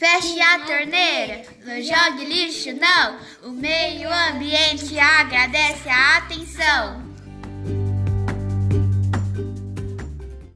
Feche a torneira, não jogue lixo não. O meio ambiente agradece a.